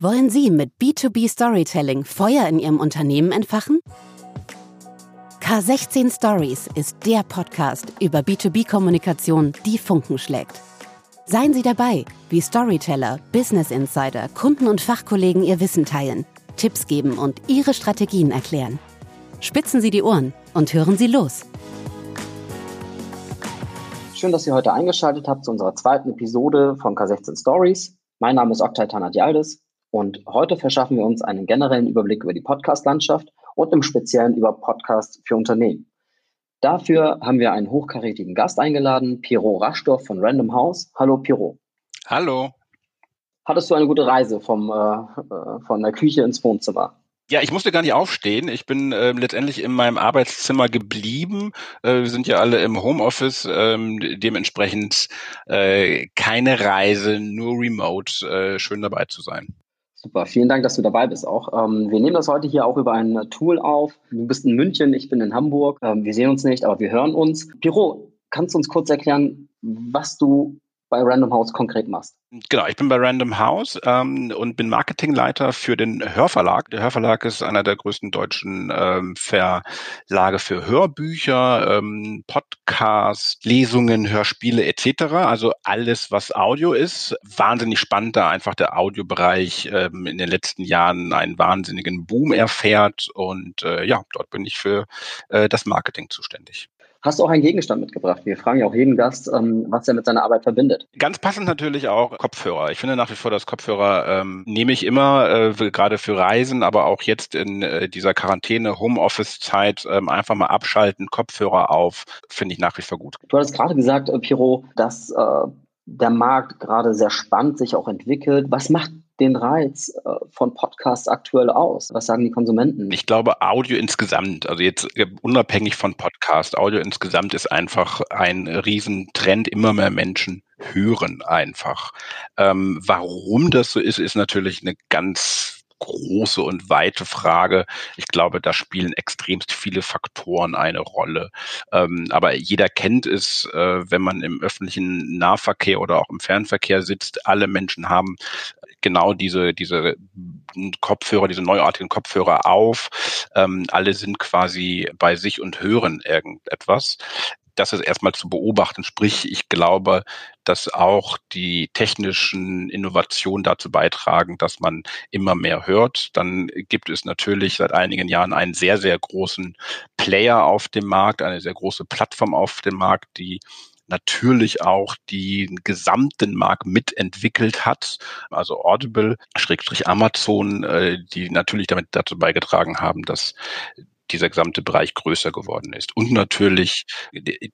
Wollen Sie mit B2B Storytelling Feuer in Ihrem Unternehmen entfachen? K16 Stories ist der Podcast über B2B-Kommunikation, die Funken schlägt. Seien Sie dabei, wie Storyteller, Business Insider, Kunden und Fachkollegen ihr Wissen teilen, Tipps geben und ihre Strategien erklären. Spitzen Sie die Ohren und hören Sie los. Schön, dass ihr heute eingeschaltet habt zu unserer zweiten Episode von K16 Stories. Mein Name ist Oktay Tanadialdis und heute verschaffen wir uns einen generellen Überblick über die Podcast-Landschaft und im Speziellen über Podcasts für Unternehmen. Dafür haben wir einen hochkarätigen Gast eingeladen, Pierrot Raschdorf von Random House. Hallo Pierrot. Hallo. Hattest du eine gute Reise vom, äh, äh von der Küche ins Wohnzimmer? Ja, ich musste gar nicht aufstehen. Ich bin äh, letztendlich in meinem Arbeitszimmer geblieben. Äh, wir sind ja alle im Homeoffice, ähm, dementsprechend äh, keine Reise, nur remote. Äh, schön dabei zu sein. Super, vielen Dank, dass du dabei bist auch. Ähm, wir nehmen das heute hier auch über ein Tool auf. Du bist in München, ich bin in Hamburg. Ähm, wir sehen uns nicht, aber wir hören uns. Piro, kannst du uns kurz erklären, was du bei Random House konkret machst. Genau, ich bin bei Random House ähm, und bin Marketingleiter für den Hörverlag. Der Hörverlag ist einer der größten deutschen ähm, Verlage für Hörbücher, ähm, Podcasts, Lesungen, Hörspiele etc. Also alles, was Audio ist. Wahnsinnig spannend, da einfach der Audiobereich ähm, in den letzten Jahren einen wahnsinnigen Boom erfährt. Und äh, ja, dort bin ich für äh, das Marketing zuständig. Hast du auch einen Gegenstand mitgebracht? Wir fragen ja auch jeden Gast, ähm, was er mit seiner Arbeit verbindet. Ganz passend natürlich auch Kopfhörer. Ich finde nach wie vor, dass Kopfhörer ähm, nehme ich immer, äh, gerade für Reisen, aber auch jetzt in äh, dieser Quarantäne, Homeoffice-Zeit, ähm, einfach mal abschalten, Kopfhörer auf, finde ich nach wie vor gut. Du hattest gerade gesagt, äh, Piro, dass äh, der Markt gerade sehr spannend sich auch entwickelt. Was macht den Reiz äh, von Podcasts aktuell aus? Was sagen die Konsumenten? Ich glaube, Audio insgesamt, also jetzt äh, unabhängig von Podcast, Audio insgesamt ist einfach ein Riesentrend. Immer mehr Menschen hören einfach. Ähm, warum das so ist, ist natürlich eine ganz große und weite Frage. Ich glaube, da spielen extremst viele Faktoren eine Rolle. Ähm, aber jeder kennt es, äh, wenn man im öffentlichen Nahverkehr oder auch im Fernverkehr sitzt. Alle Menschen haben genau diese, diese Kopfhörer, diese neuartigen Kopfhörer auf. Ähm, alle sind quasi bei sich und hören irgendetwas das ist erstmal zu beobachten. Sprich, ich glaube, dass auch die technischen Innovationen dazu beitragen, dass man immer mehr hört. Dann gibt es natürlich seit einigen Jahren einen sehr, sehr großen Player auf dem Markt, eine sehr große Plattform auf dem Markt, die natürlich auch den gesamten Markt mitentwickelt hat, also Audible, Schrägstrich Amazon, äh, die natürlich damit dazu beigetragen haben, dass dieser gesamte Bereich größer geworden ist. Und natürlich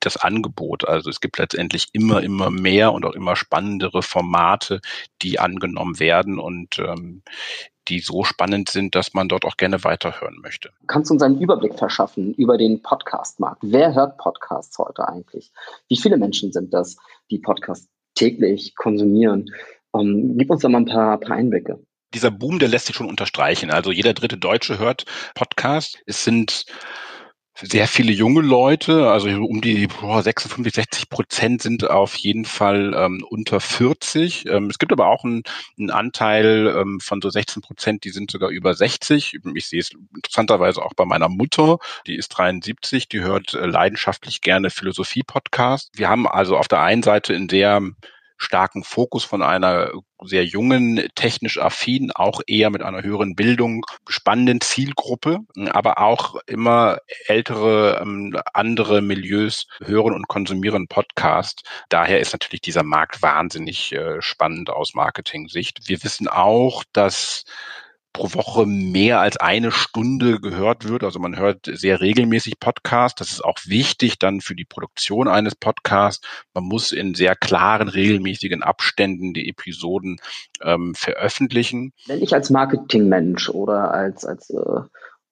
das Angebot. Also es gibt letztendlich immer, immer mehr und auch immer spannendere Formate, die angenommen werden. Und ähm, die so spannend sind, dass man dort auch gerne weiterhören möchte. Kannst du uns einen Überblick verschaffen über den Podcast-Markt? Wer hört Podcasts heute eigentlich? Wie viele Menschen sind das, die Podcasts täglich konsumieren? Um, gib uns da mal ein paar, paar Einblicke dieser Boom, der lässt sich schon unterstreichen. Also jeder dritte Deutsche hört Podcast. Es sind sehr viele junge Leute, also um die boah, 56, 60 Prozent sind auf jeden Fall ähm, unter 40. Ähm, es gibt aber auch einen, Anteil ähm, von so 16 Prozent, die sind sogar über 60. Ich sehe es interessanterweise auch bei meiner Mutter, die ist 73, die hört äh, leidenschaftlich gerne Philosophie-Podcast. Wir haben also auf der einen Seite in der starken Fokus von einer sehr jungen, technisch affin, auch eher mit einer höheren Bildung, spannenden Zielgruppe, aber auch immer ältere, ähm, andere Milieus hören und konsumieren Podcast. Daher ist natürlich dieser Markt wahnsinnig äh, spannend aus Marketing-Sicht. Wir wissen auch, dass pro Woche mehr als eine Stunde gehört wird. Also man hört sehr regelmäßig Podcasts. Das ist auch wichtig dann für die Produktion eines Podcasts. Man muss in sehr klaren, regelmäßigen Abständen die Episoden ähm, veröffentlichen. Wenn ich als Marketingmensch oder als, als äh,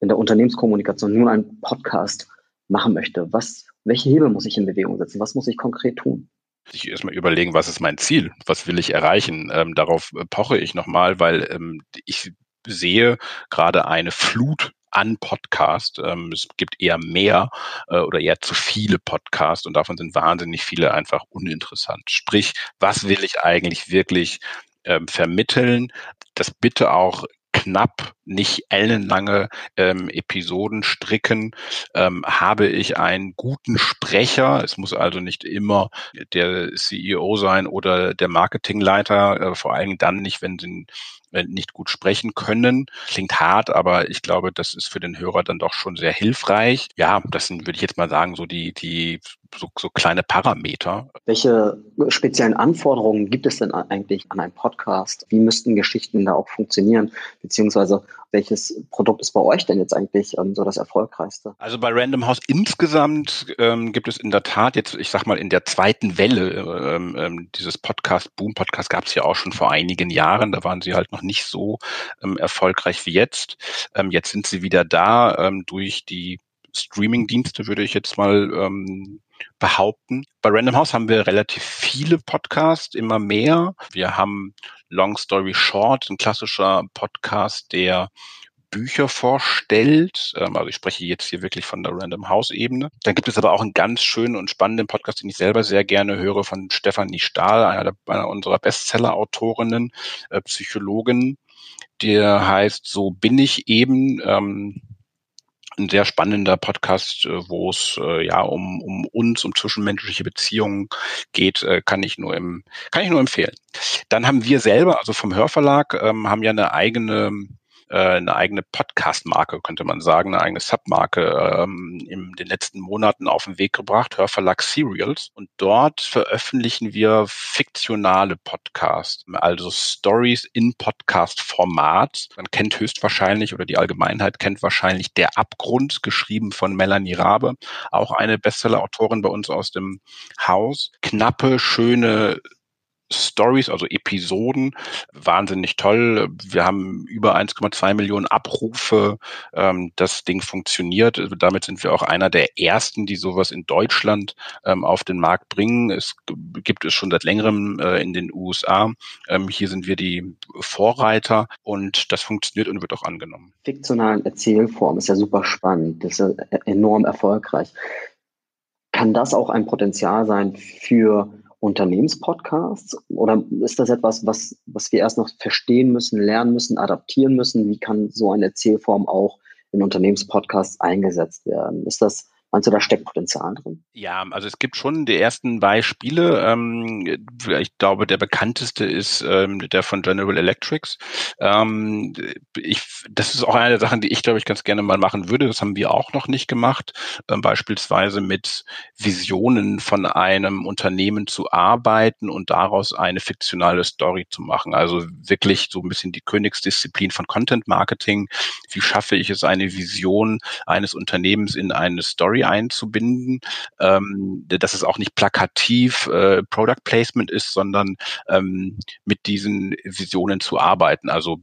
in der Unternehmenskommunikation nun einen Podcast machen möchte, was, welche Hebel muss ich in Bewegung setzen? Was muss ich konkret tun? sich erstmal überlegen, was ist mein Ziel? Was will ich erreichen? Ähm, darauf poche ich nochmal, weil ähm, ich sehe gerade eine Flut an Podcast. Ähm, es gibt eher mehr äh, oder eher zu viele Podcasts und davon sind wahnsinnig viele einfach uninteressant. Sprich, was will ich eigentlich wirklich ähm, vermitteln? das bitte auch knapp, nicht ellenlange ähm, Episoden stricken, ähm, habe ich einen guten Sprecher. Es muss also nicht immer der CEO sein oder der Marketingleiter, äh, vor allem dann nicht, wenn sie nicht gut sprechen können. Klingt hart, aber ich glaube, das ist für den Hörer dann doch schon sehr hilfreich. Ja, das sind, würde ich jetzt mal sagen, so die, die so, so kleine Parameter. Welche speziellen Anforderungen gibt es denn eigentlich an einen Podcast? Wie müssten Geschichten da auch funktionieren? Beziehungsweise welches Produkt ist bei euch denn jetzt eigentlich ähm, so das erfolgreichste? Also bei Random House insgesamt ähm, gibt es in der Tat jetzt, ich sag mal, in der zweiten Welle ähm, ähm, dieses Podcast, Boom Podcast gab es ja auch schon vor einigen Jahren. Da waren sie halt noch nicht so ähm, erfolgreich wie jetzt. Ähm, jetzt sind sie wieder da durch die Streaming-Dienste, würde ich jetzt mal behaupten. Bei Random House haben wir relativ viele Podcasts, immer mehr. Wir haben Long Story Short, ein klassischer Podcast, der Bücher vorstellt. Ähm, also ich spreche jetzt hier wirklich von der Random House Ebene. Dann gibt es aber auch einen ganz schönen und spannenden Podcast, den ich selber sehr gerne höre von Stefanie Stahl, einer, der, einer unserer Bestseller-Autorinnen, äh, Psychologin. Der heißt So bin ich eben. Ähm, ein sehr spannender Podcast, äh, wo es äh, ja um, um uns, um zwischenmenschliche Beziehungen geht, äh, kann ich nur im, kann ich nur empfehlen. Dann haben wir selber, also vom Hörverlag, ähm, haben ja eine eigene eine eigene Podcast-Marke, könnte man sagen, eine eigene Submarke ähm, in den letzten Monaten auf den Weg gebracht, Hörverlag Serials. Und dort veröffentlichen wir fiktionale Podcasts, also Stories in Podcast-Format. Man kennt höchstwahrscheinlich oder die Allgemeinheit kennt wahrscheinlich Der Abgrund, geschrieben von Melanie Rabe, auch eine Bestseller-Autorin bei uns aus dem Haus. Knappe, schöne Stories, also Episoden, wahnsinnig toll. Wir haben über 1,2 Millionen Abrufe. Ähm, das Ding funktioniert. Also damit sind wir auch einer der ersten, die sowas in Deutschland ähm, auf den Markt bringen. Es gibt es schon seit längerem äh, in den USA. Ähm, hier sind wir die Vorreiter und das funktioniert und wird auch angenommen. Fiktionalen Erzählform ist ja super spannend. Das ist ja enorm erfolgreich. Kann das auch ein Potenzial sein für Unternehmenspodcasts? Oder ist das etwas, was, was wir erst noch verstehen müssen, lernen müssen, adaptieren müssen? Wie kann so eine Erzählform auch in Unternehmenspodcasts eingesetzt werden? Ist das Meinst du, da steckt Potenzial drin? Ja, also es gibt schon die ersten Beispiele. Ähm, ich glaube, der bekannteste ist ähm, der von General Electrics. Ähm, ich, das ist auch eine der Sachen, die ich, glaube ich, ganz gerne mal machen würde. Das haben wir auch noch nicht gemacht. Ähm, beispielsweise mit Visionen von einem Unternehmen zu arbeiten und daraus eine fiktionale Story zu machen. Also wirklich so ein bisschen die Königsdisziplin von Content Marketing. Wie schaffe ich es, eine Vision eines Unternehmens in eine Story einzubinden, ähm, dass es auch nicht plakativ äh, Product Placement ist, sondern ähm, mit diesen Visionen zu arbeiten. Also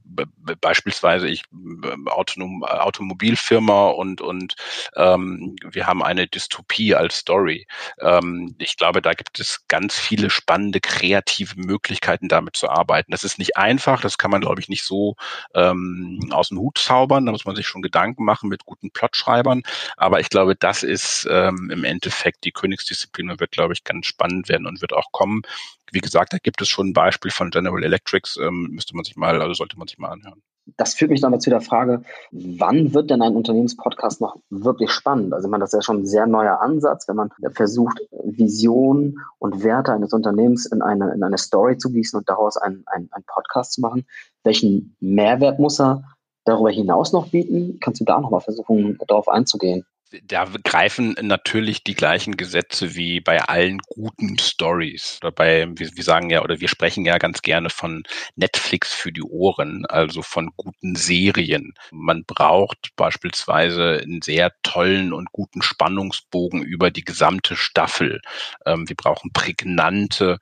beispielsweise ich äh, Autonom Automobilfirma und und ähm, wir haben eine Dystopie als Story. Ähm, ich glaube, da gibt es ganz viele spannende kreative Möglichkeiten, damit zu arbeiten. Das ist nicht einfach, das kann man glaube ich nicht so ähm, aus dem Hut zaubern. Da muss man sich schon Gedanken machen mit guten Plotschreibern. Aber ich glaube, das ist ähm, im Endeffekt die Königsdisziplin und wird, glaube ich, ganz spannend werden und wird auch kommen. Wie gesagt, da gibt es schon ein Beispiel von General Electrics, ähm, müsste man sich mal, also sollte man sich mal anhören. Das führt mich damit zu der Frage, wann wird denn ein Unternehmenspodcast noch wirklich spannend? Also ich meine, das ist ja schon ein sehr neuer Ansatz, wenn man versucht, Visionen und Werte eines Unternehmens in eine, in eine Story zu gießen und daraus einen, einen, einen Podcast zu machen. Welchen Mehrwert muss er darüber hinaus noch bieten? Kannst du da nochmal versuchen, darauf einzugehen? Da greifen natürlich die gleichen Gesetze wie bei allen guten Stories. Oder bei, wir, sagen ja, oder wir sprechen ja ganz gerne von Netflix für die Ohren, also von guten Serien. Man braucht beispielsweise einen sehr tollen und guten Spannungsbogen über die gesamte Staffel. Ähm, wir brauchen prägnante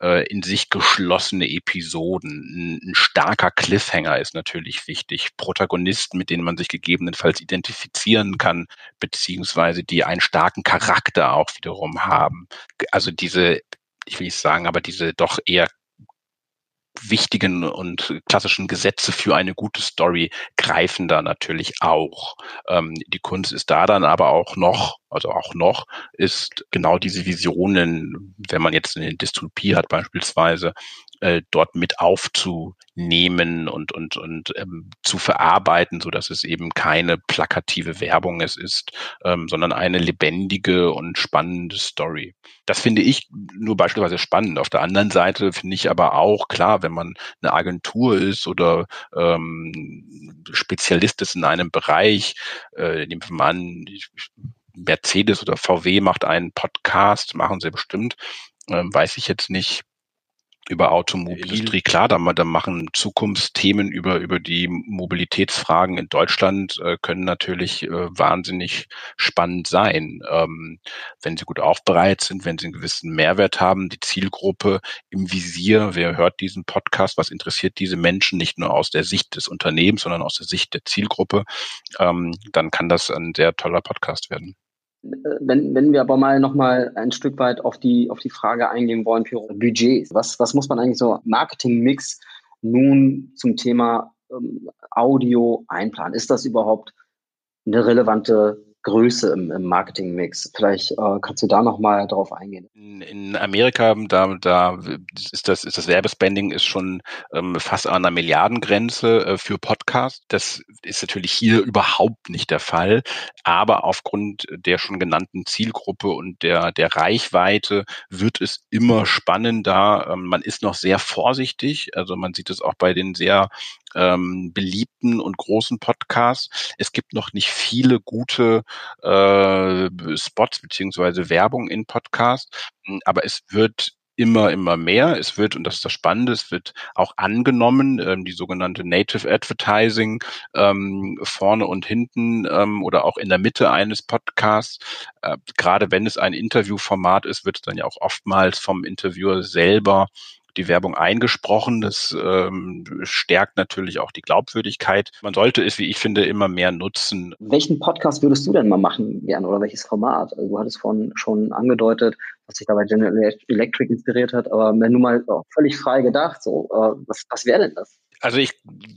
äh, in sich geschlossene Episoden. Ein, starker Cliffhanger ist natürlich wichtig. Protagonisten, mit denen man sich gegebenenfalls identifizieren kann, beziehungsweise die einen starken Charakter auch wiederum haben. Also diese, ich will nicht sagen, aber diese doch eher wichtigen und klassischen Gesetze für eine gute Story greifen da natürlich auch. Ähm, die Kunst ist da dann aber auch noch, also auch noch, ist genau diese Visionen, wenn man jetzt eine Dystopie hat beispielsweise, äh, dort mit aufzunehmen und und und ähm, zu verarbeiten, so dass es eben keine plakative Werbung es ist, ähm, sondern eine lebendige und spannende Story. Das finde ich nur beispielsweise spannend. Auf der anderen Seite finde ich aber auch klar, wenn man eine Agentur ist oder ähm, Spezialist ist in einem Bereich, äh, nehmen wir mal an, Mercedes oder VW macht einen Podcast, machen sie bestimmt, ähm, weiß ich jetzt nicht über Automobilindustrie. Klar, da, da machen Zukunftsthemen über, über die Mobilitätsfragen in Deutschland äh, können natürlich äh, wahnsinnig spannend sein, ähm, wenn sie gut aufbereitet sind, wenn sie einen gewissen Mehrwert haben, die Zielgruppe im Visier, wer hört diesen Podcast, was interessiert diese Menschen nicht nur aus der Sicht des Unternehmens, sondern aus der Sicht der Zielgruppe, ähm, dann kann das ein sehr toller Podcast werden. Wenn, wenn wir aber mal nochmal ein Stück weit auf die, auf die Frage eingehen wollen für Budgets, was, was muss man eigentlich so Marketing-Mix nun zum Thema ähm, Audio einplanen? Ist das überhaupt eine relevante Größe im, im Marketingmix. Vielleicht äh, kannst du da nochmal drauf eingehen. In, in, Amerika, da, da ist das, ist das Werbespending ist schon ähm, fast an einer Milliardengrenze äh, für Podcast. Das ist natürlich hier überhaupt nicht der Fall. Aber aufgrund der schon genannten Zielgruppe und der, der Reichweite wird es immer spannender. Ähm, man ist noch sehr vorsichtig. Also man sieht es auch bei den sehr ähm, beliebten und großen Podcasts. Es gibt noch nicht viele gute äh, Spots beziehungsweise Werbung in Podcasts, aber es wird immer, immer mehr. Es wird, und das ist das Spannende, es wird auch angenommen, ähm, die sogenannte Native Advertising ähm, vorne und hinten ähm, oder auch in der Mitte eines Podcasts. Äh, gerade wenn es ein Interviewformat ist, wird es dann ja auch oftmals vom Interviewer selber die Werbung eingesprochen. Das ähm, stärkt natürlich auch die Glaubwürdigkeit. Man sollte es, wie ich finde, immer mehr nutzen. Welchen Podcast würdest du denn mal machen gerne oder welches Format? Also du hattest vorhin schon angedeutet, was sich dabei General Electric inspiriert hat, aber wenn du mal völlig frei gedacht, so, äh, was, was wäre denn das? Also ich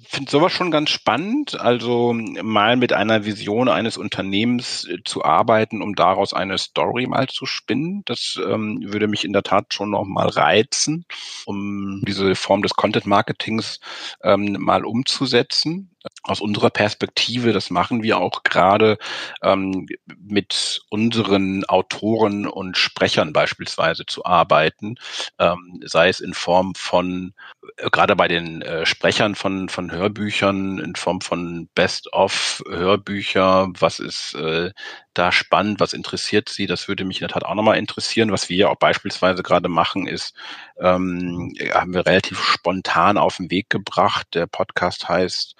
finde sowas schon ganz spannend, also mal mit einer Vision eines Unternehmens äh, zu arbeiten, um daraus eine Story mal zu spinnen. Das ähm, würde mich in der Tat schon noch mal reizen, um diese Form des Content Marketings ähm, mal umzusetzen aus unserer Perspektive, das machen wir auch gerade ähm, mit unseren Autoren und Sprechern beispielsweise zu arbeiten, ähm, sei es in Form von, äh, gerade bei den äh, Sprechern von, von Hörbüchern, in Form von Best-of-Hörbücher, was ist äh, da spannend, was interessiert Sie, das würde mich in der Tat auch nochmal interessieren. Was wir auch beispielsweise gerade machen, ist, ähm, haben wir relativ spontan auf den Weg gebracht. Der Podcast heißt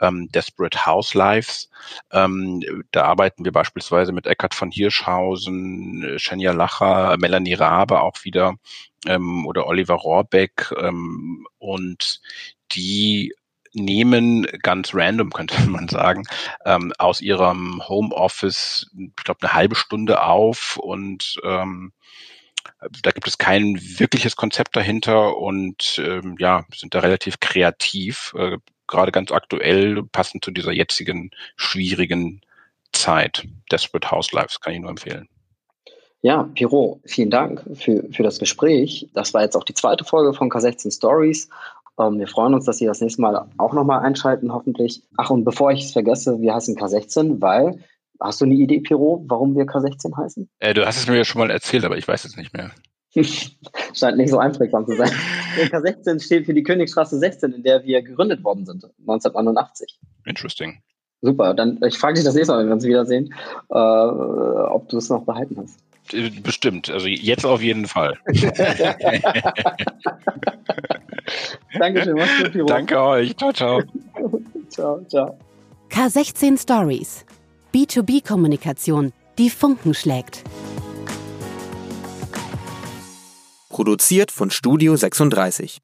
ähm, Desperate House Lives. Ähm, da arbeiten wir beispielsweise mit Eckhard von Hirschhausen, Shenya Lacher, Melanie Rabe auch wieder ähm, oder Oliver Rohrbeck ähm, und die nehmen ganz random, könnte man sagen, ähm, aus ihrem Homeoffice, ich glaube, eine halbe Stunde auf und ähm, da gibt es kein wirkliches Konzept dahinter und ähm, ja, sind da relativ kreativ, äh, gerade ganz aktuell, passend zu dieser jetzigen schwierigen Zeit. Desperate House Lives kann ich nur empfehlen. Ja, Piro, vielen Dank für, für das Gespräch. Das war jetzt auch die zweite Folge von K16 Stories. Ähm, wir freuen uns, dass Sie das nächste Mal auch nochmal einschalten, hoffentlich. Ach, und bevor ich es vergesse, wir heißen K16, weil Hast du eine Idee, Piro, warum wir K16 heißen? Äh, du hast es mir ja schon mal erzählt, aber ich weiß es nicht mehr. Scheint nicht so einprägsam zu sein. K16 steht für die Königsstraße 16, in der wir gegründet worden sind, 1989. Interesting. Super, dann ich frage dich das nächste Mal, wenn wir uns wiedersehen, äh, ob du es noch behalten hast. Äh, bestimmt, also jetzt auf jeden Fall. Dankeschön, mach's gut, Piro. Danke euch, ciao, ciao. ciao, ciao. K16 Stories. B2B-Kommunikation, die Funken schlägt. Produziert von Studio 36.